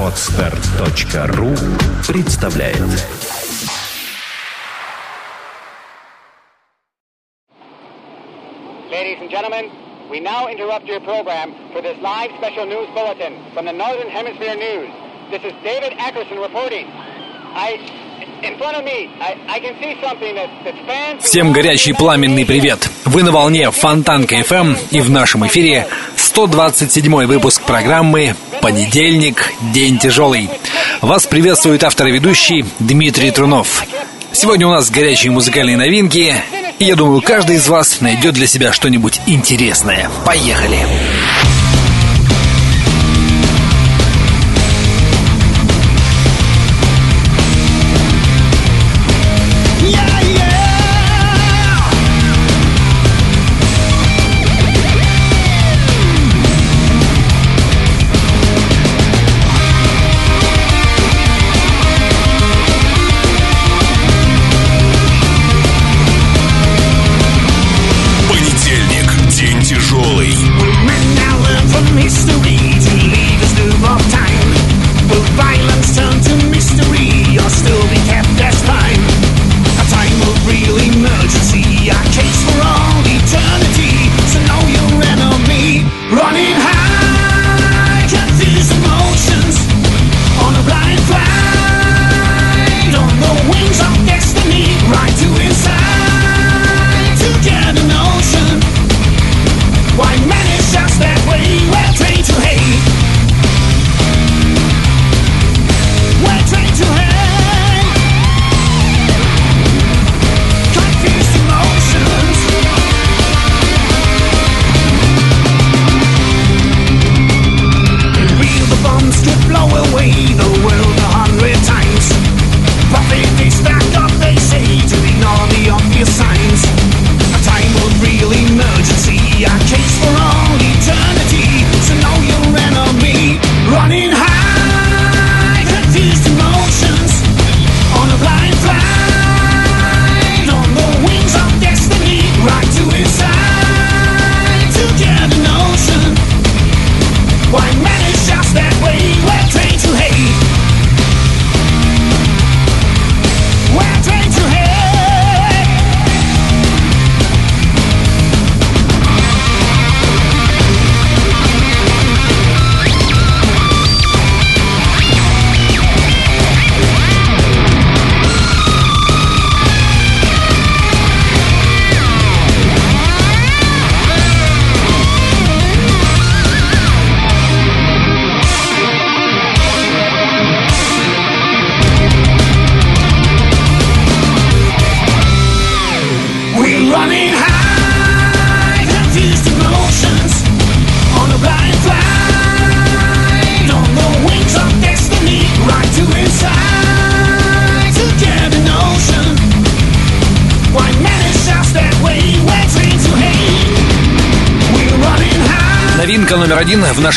Отстар.ру представляет Ladies and gentlemen, we now interrupt your program for this live special news bulletin from the Northern Hemisphere News. This is David Ackerson reporting. I, Всем горячий пламенный привет! Вы на волне Фонтанка FM и в нашем эфире 127 выпуск программы «Понедельник. День тяжелый». Вас приветствует автор и ведущий Дмитрий Трунов. Сегодня у нас горячие музыкальные новинки, и я думаю, каждый из вас найдет для себя что-нибудь интересное. Поехали! Понедельник.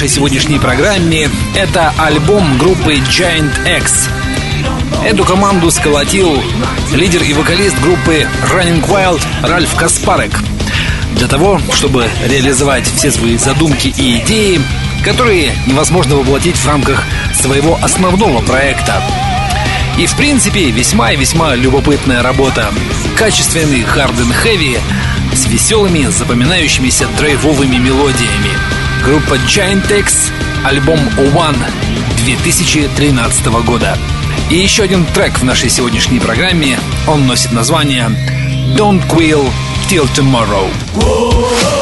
Нашей сегодняшней программе – это альбом группы Giant X. Эту команду сколотил лидер и вокалист группы Running Wild Ральф Каспарек для того, чтобы реализовать все свои задумки и идеи, которые невозможно воплотить в рамках своего основного проекта. И в принципе весьма и весьма любопытная работа. Качественный hard and heavy с веселыми, запоминающимися драйвовыми мелодиями. Группа Giant X, альбом One 2013 года. И еще один трек в нашей сегодняшней программе. Он носит название Don't Quill Till Tomorrow. Понедельник.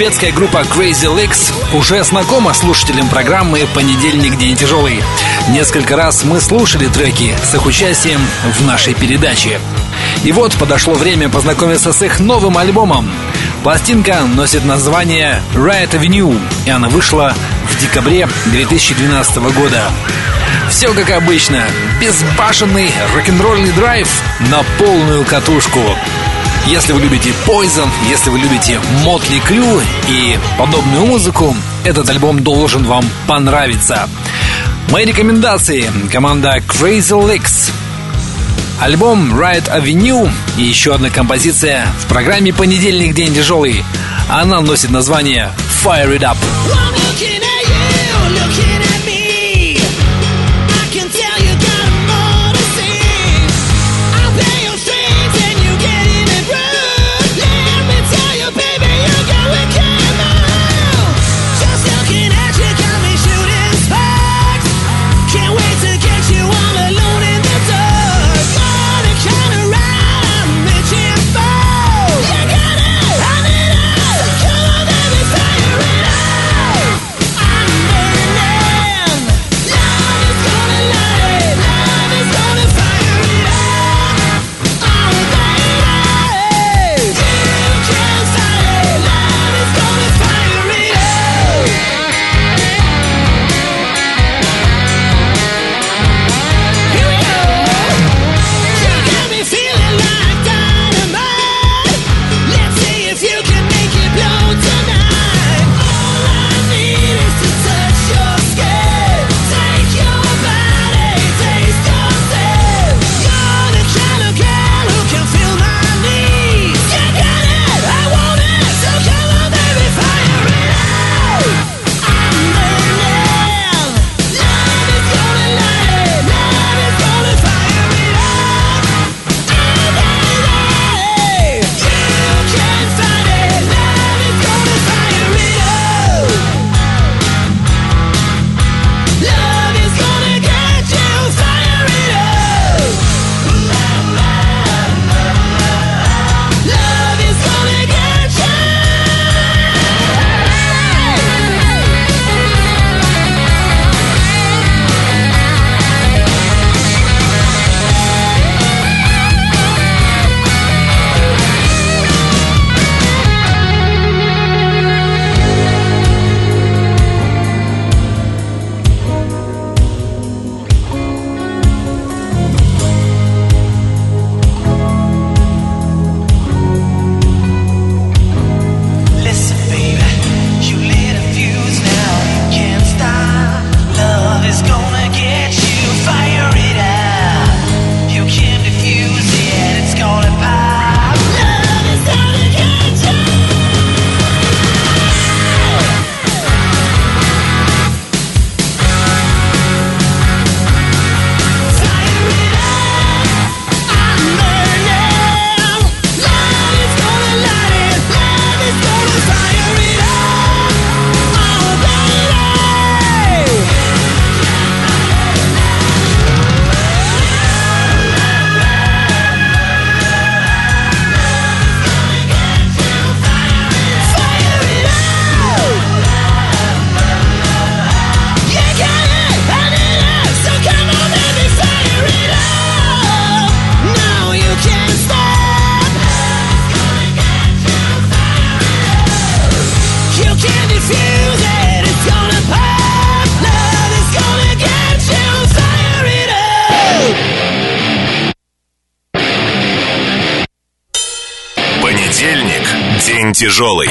Шведская группа Crazy Legs уже знакома слушателям программы «Понедельник. День тяжелый». Несколько раз мы слушали треки с их участием в нашей передаче. И вот подошло время познакомиться с их новым альбомом. Пластинка носит название Riot Avenue, и она вышла в декабре 2012 года. Все как обычно, безбашенный рок-н-ролльный драйв на полную катушку. Если вы любите Poison, если вы любите Motley Crue и подобную музыку, этот альбом должен вам понравиться. Мои рекомендации. Команда Crazy Licks. Альбом Riot Avenue и еще одна композиция в программе «Понедельник. День тяжелый». Она носит название «Fire It Up». Тяжелый.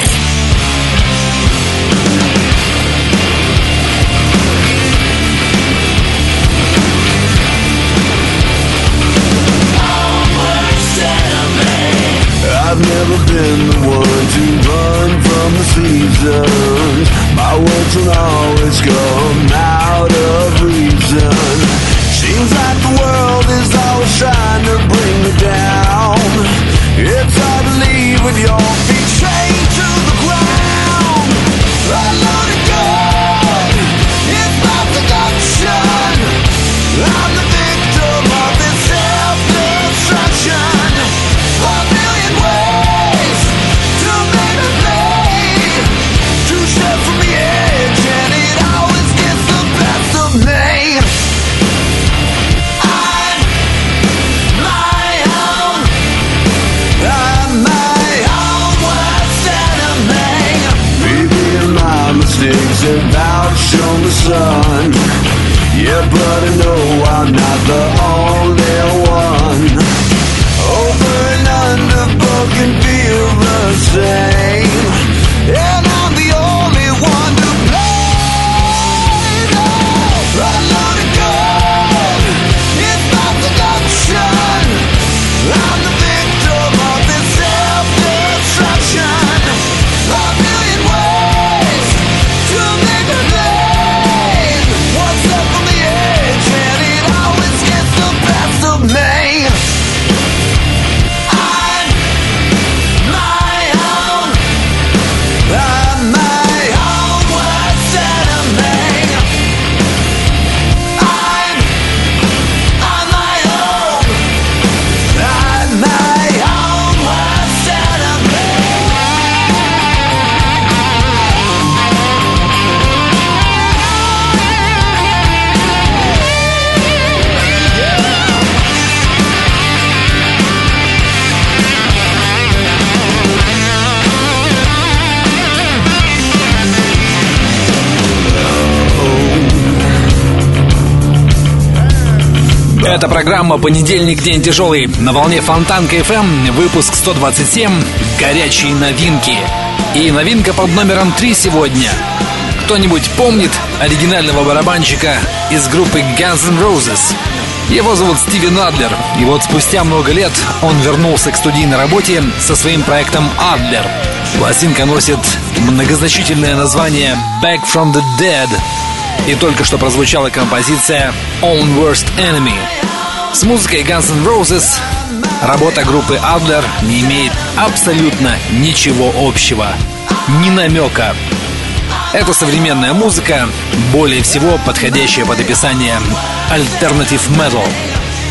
Without showing the sun. Yeah, but I know I'm not the Это программа «Понедельник. День тяжелый» на волне Фонтанка FM, выпуск 127 «Горячие новинки». И новинка под номером 3 сегодня. Кто-нибудь помнит оригинального барабанщика из группы Guns N' Roses? Его зовут Стивен Адлер, и вот спустя много лет он вернулся к студийной работе со своим проектом «Адлер». Пластинка носит многозначительное название «Back from the Dead», и только что прозвучала композиция Own Worst Enemy. С музыкой Guns N' Roses работа группы Adler не имеет абсолютно ничего общего. Ни намека. Это современная музыка, более всего подходящая под описание Alternative Metal.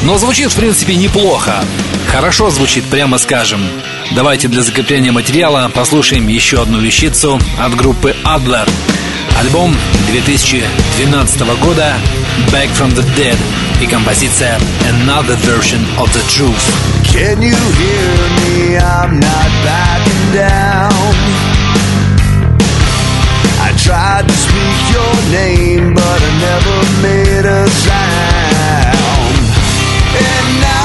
Но звучит, в принципе, неплохо. Хорошо звучит, прямо скажем. Давайте для закрепления материала послушаем еще одну вещицу от группы Adler. Альбом 2012 года Back from the Dead и композиция Another Version of the Truth. Can you hear me? I'm not backing down. I tried to speak your name, but I never made a sound. And now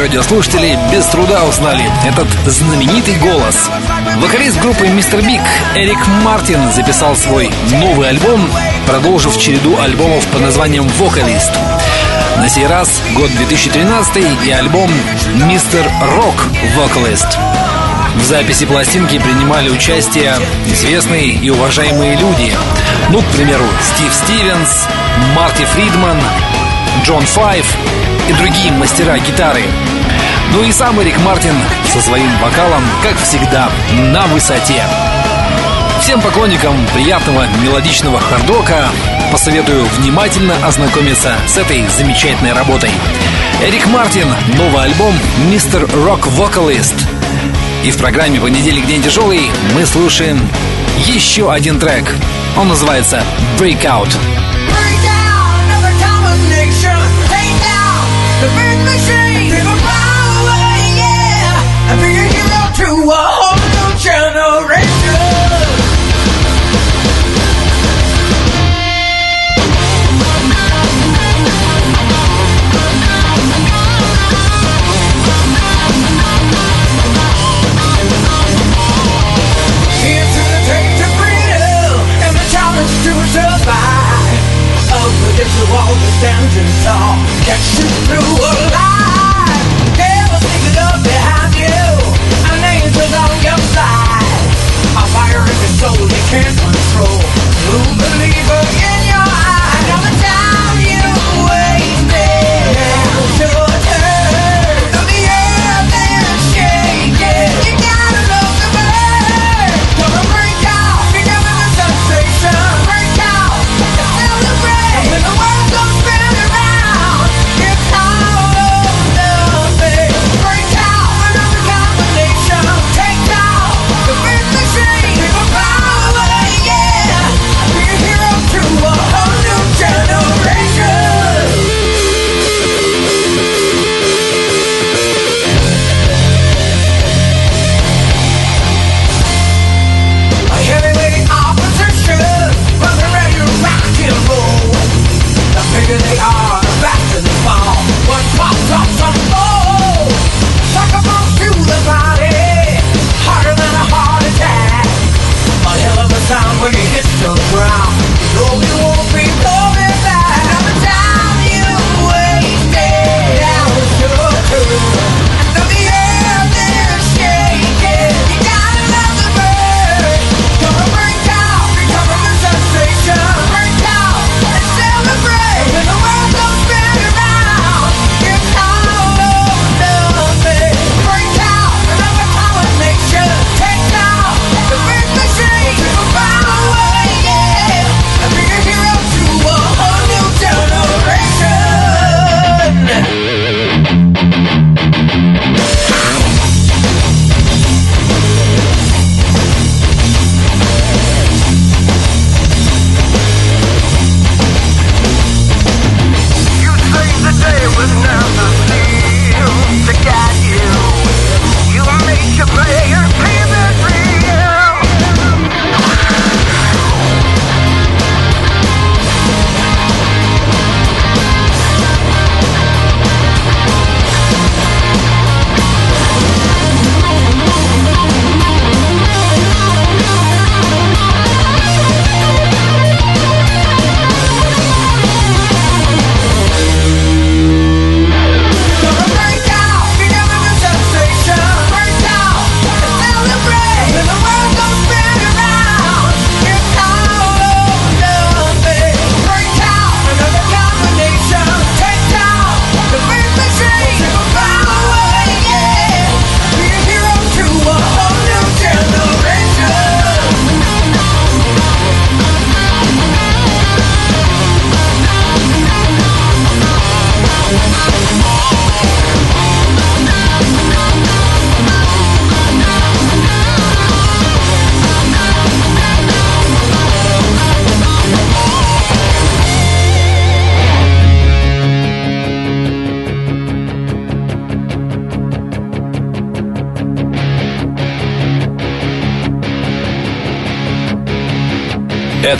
радиослушатели без труда узнали этот знаменитый голос. Вокалист группы «Мистер Биг» Эрик Мартин записал свой новый альбом, продолжив череду альбомов под названием «Вокалист». На сей раз год 2013 и альбом «Мистер Рок Вокалист». В записи пластинки принимали участие известные и уважаемые люди. Ну, к примеру, Стив Стивенс, Марти Фридман, Джон Файв и другие мастера гитары. Ну и сам Эрик Мартин со своим вокалом, как всегда, на высоте. Всем поклонникам приятного мелодичного хардока посоветую внимательно ознакомиться с этой замечательной работой. Эрик Мартин, новый альбом «Мистер Рок Вокалист». И в программе «Понедельник день тяжелый» мы слушаем еще один трек. Он называется «Breakout». Breakout. if you want to stand and tall. Can't through a line. Never stick the love behind you. An angel on your side. A fire in your soul you can't control. True believer, yeah.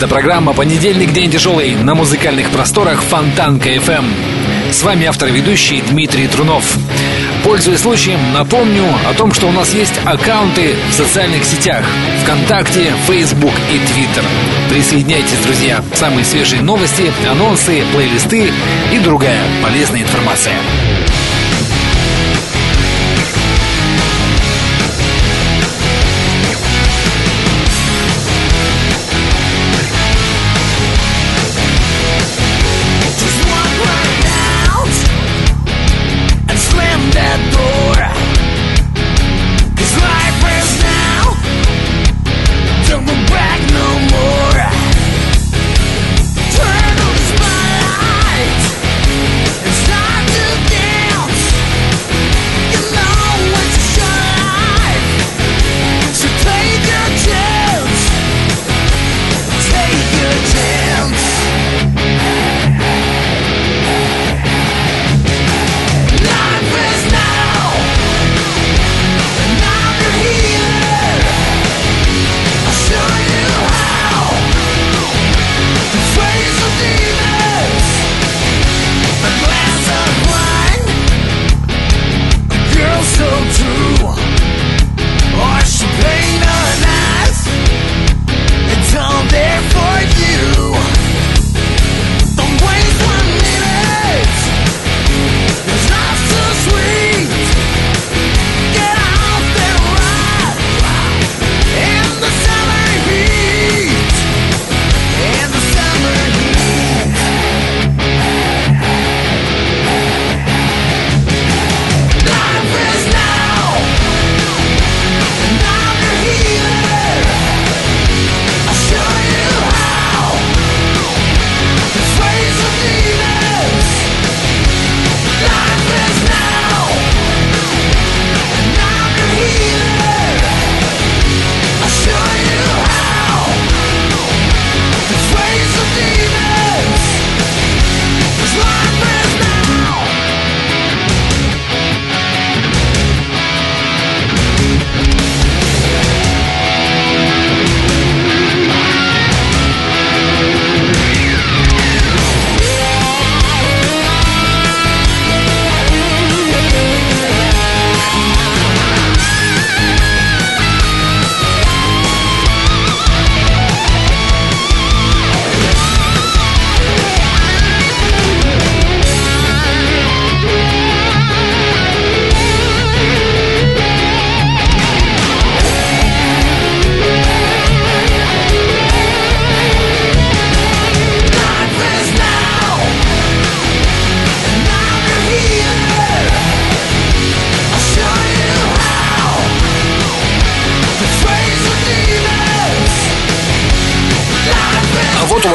Это программа «Понедельник. День тяжелый» на музыкальных просторах Фонтанка FM. С вами автор и ведущий Дмитрий Трунов. Пользуясь случаем, напомню о том, что у нас есть аккаунты в социальных сетях ВКонтакте, Facebook и Twitter. Присоединяйтесь, друзья. Самые свежие новости, анонсы, плейлисты и другая полезная информация.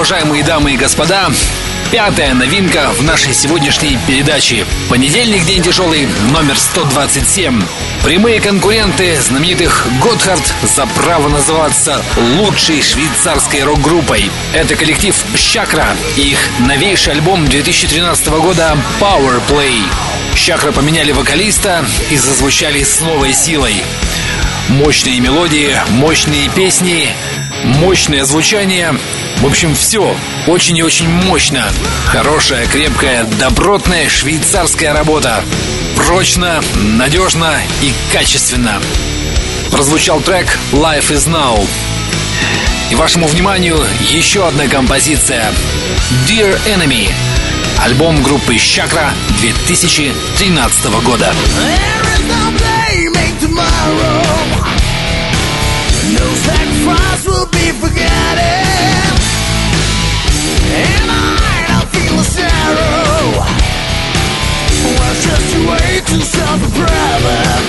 Уважаемые дамы и господа, пятая новинка в нашей сегодняшней передаче. Понедельник, день тяжелый, номер 127. Прямые конкуренты знаменитых Готхард за право называться лучшей швейцарской рок-группой. Это коллектив Чакра и их новейший альбом 2013 года Power Play. Чакра поменяли вокалиста и зазвучали с новой силой. Мощные мелодии, мощные песни, мощное звучание. В общем, все очень и очень мощно. Хорошая, крепкая, добротная швейцарская работа. Прочно, надежно и качественно. Прозвучал трек Life is Now. И вашему вниманию еще одна композиция Dear Enemy. Альбом группы Чакра 2013 года. No sacrifice will be forgotten just way to solve a problem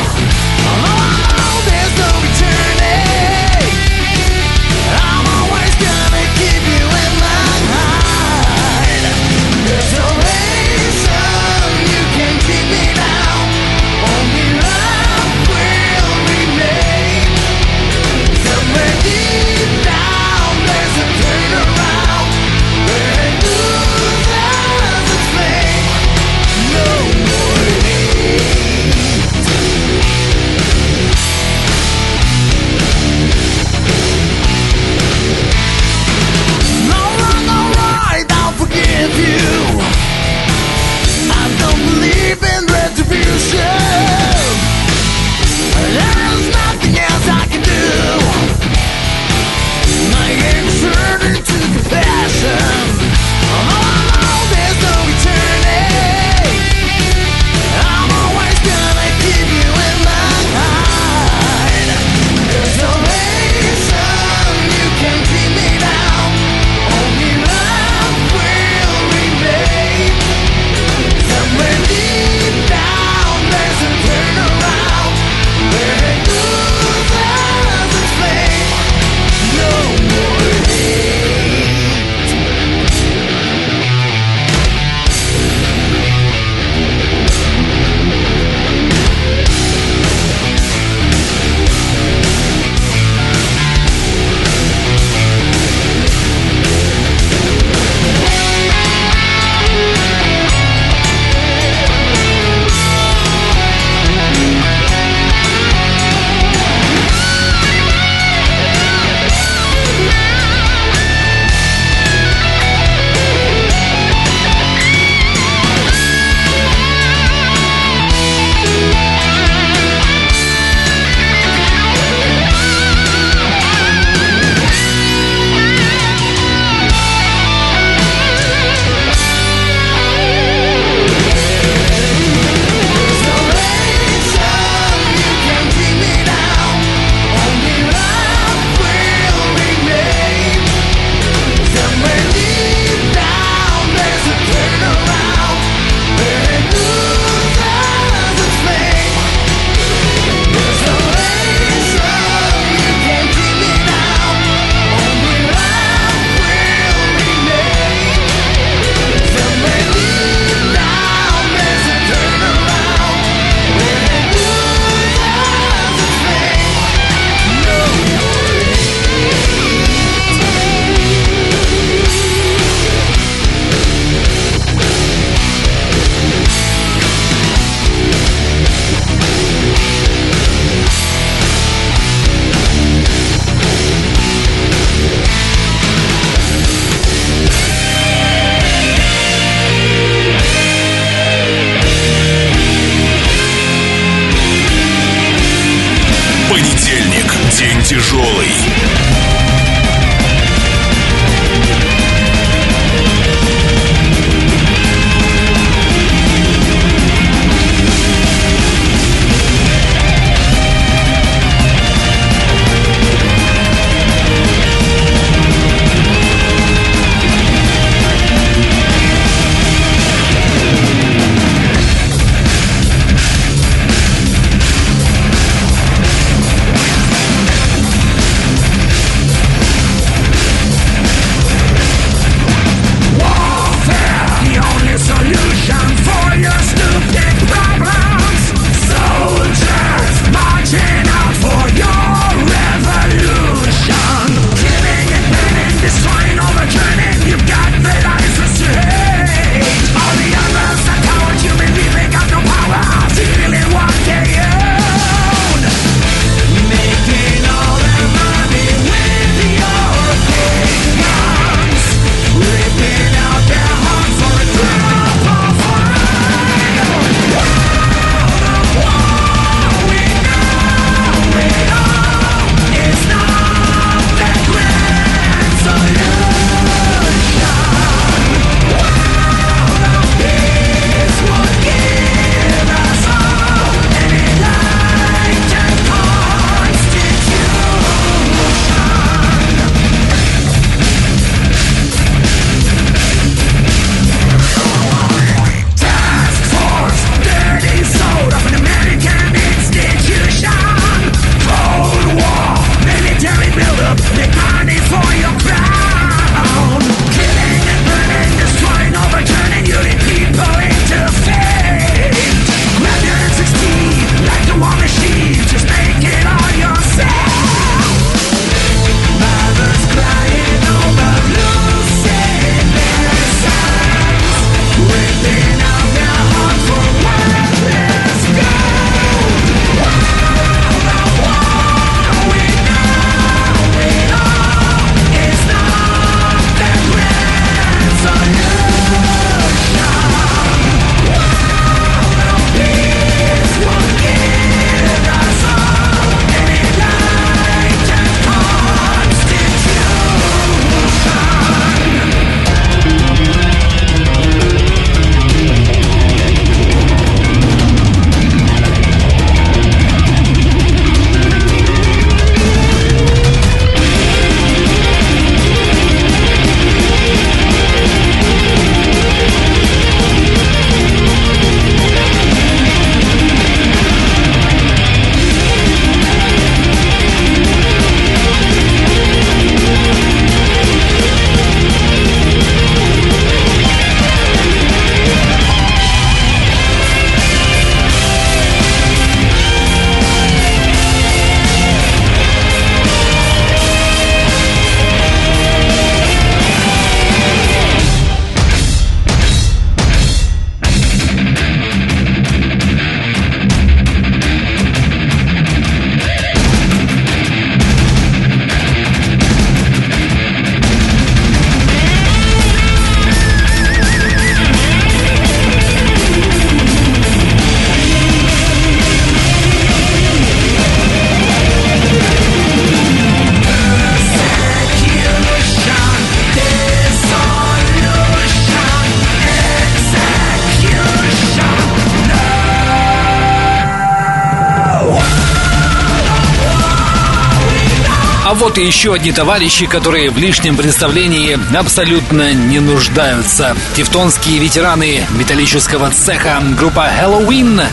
и еще одни товарищи, которые в лишнем представлении абсолютно не нуждаются. Тевтонские ветераны металлического цеха группа Halloween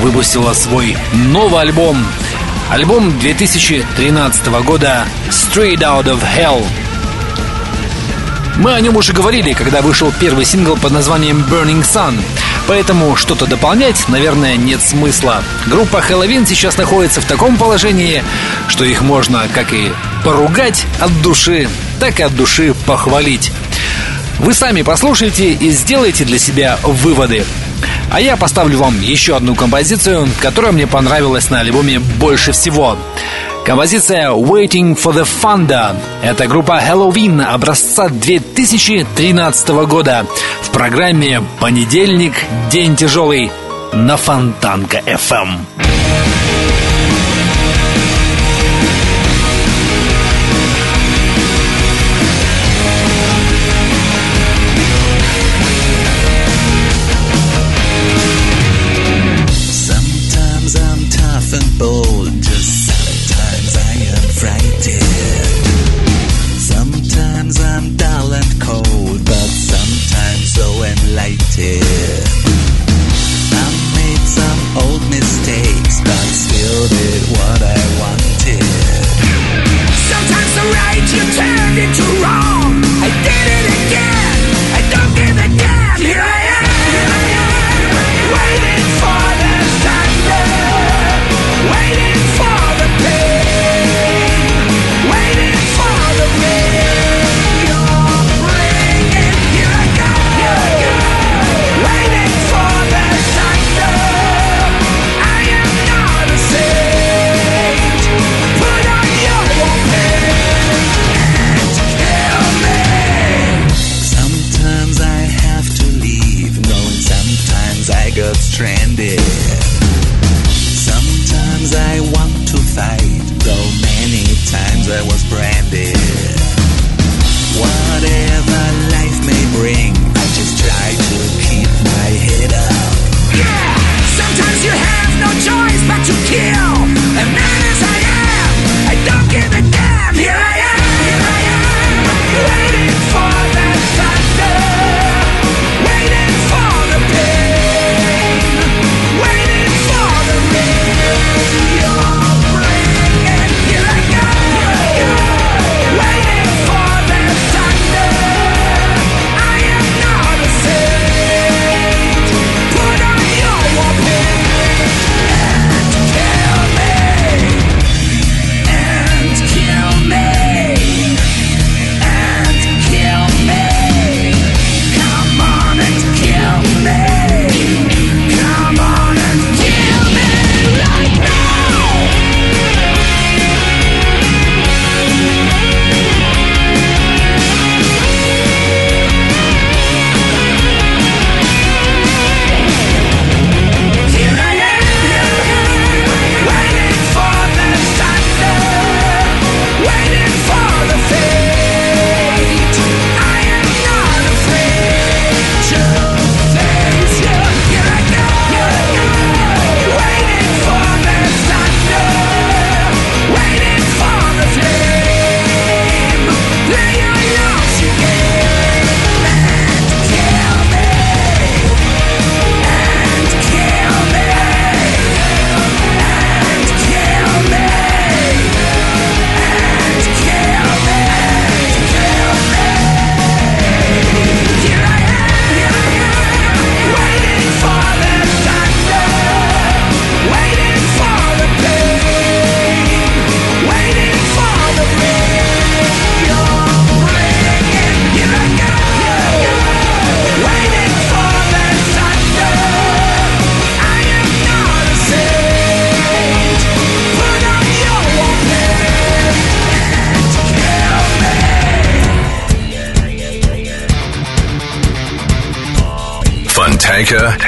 выпустила свой новый альбом. Альбом 2013 года Straight Out of Hell. Мы о нем уже говорили, когда вышел первый сингл под названием Burning Sun. Поэтому что-то дополнять, наверное, нет смысла. Группа Хэллоуин сейчас находится в таком положении, что их можно как и поругать от души, так и от души похвалить. Вы сами послушайте и сделайте для себя выводы. А я поставлю вам еще одну композицию, которая мне понравилась на альбоме больше всего. Композиция Waiting for the Thunder. Это группа Halloween образца 2013 года в программе «Понедельник. День тяжелый» на Фонтанка FM. Stranded.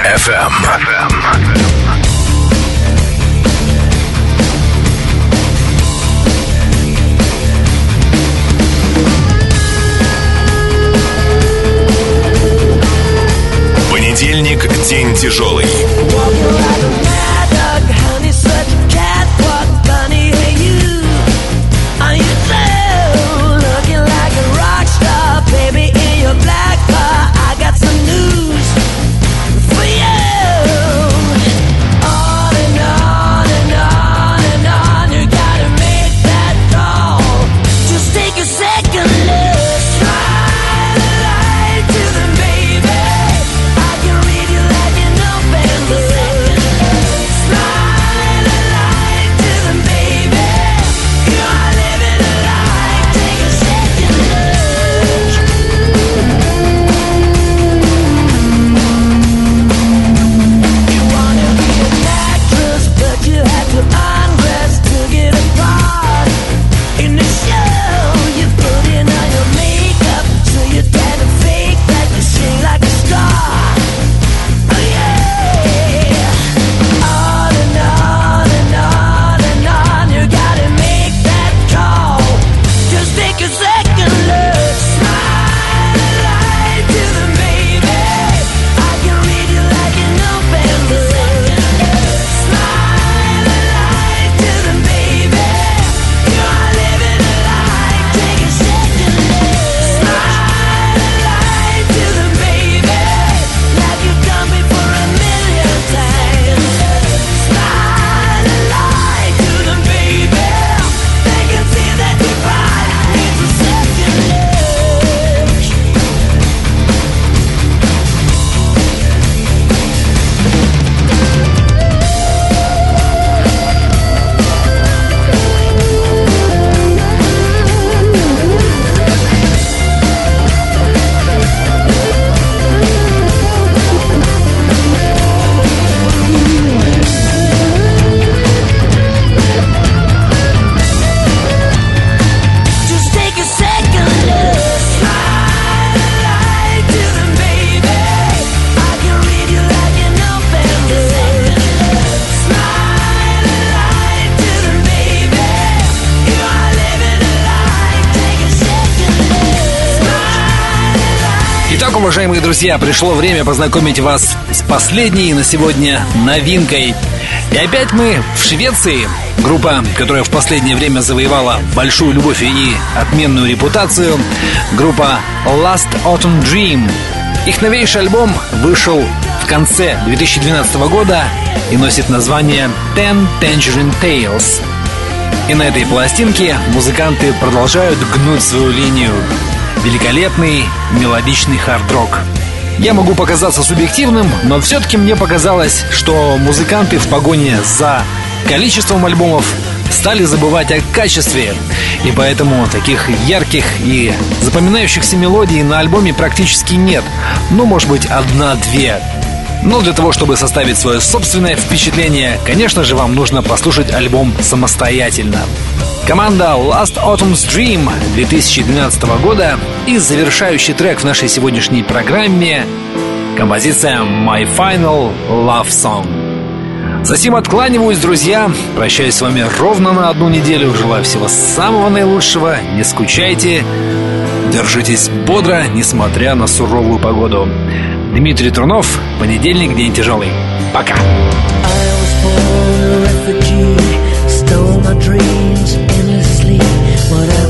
FM. Понедельник – день тяжелый. Друзья, пришло время познакомить вас с последней на сегодня новинкой. И опять мы в Швеции. Группа, которая в последнее время завоевала большую любовь и отменную репутацию. Группа Last Autumn Dream. Их новейший альбом вышел в конце 2012 года и носит название Ten Tangerine Tales. И на этой пластинке музыканты продолжают гнуть свою линию. Великолепный мелодичный хард-рок. Я могу показаться субъективным, но все-таки мне показалось, что музыканты в погоне за количеством альбомов стали забывать о качестве. И поэтому таких ярких и запоминающихся мелодий на альбоме практически нет. Ну, может быть, одна-две. Но для того, чтобы составить свое собственное впечатление, конечно же, вам нужно послушать альбом самостоятельно. Команда Last Autumn's Dream 2012 года и завершающий трек в нашей сегодняшней программе композиция My Final Love Song. Затем откланиваюсь, друзья. Прощаюсь с вами ровно на одну неделю. Желаю всего самого наилучшего. Не скучайте. Держитесь бодро, несмотря на суровую погоду. Дмитрий Трунов. Понедельник, день тяжелый. Пока. What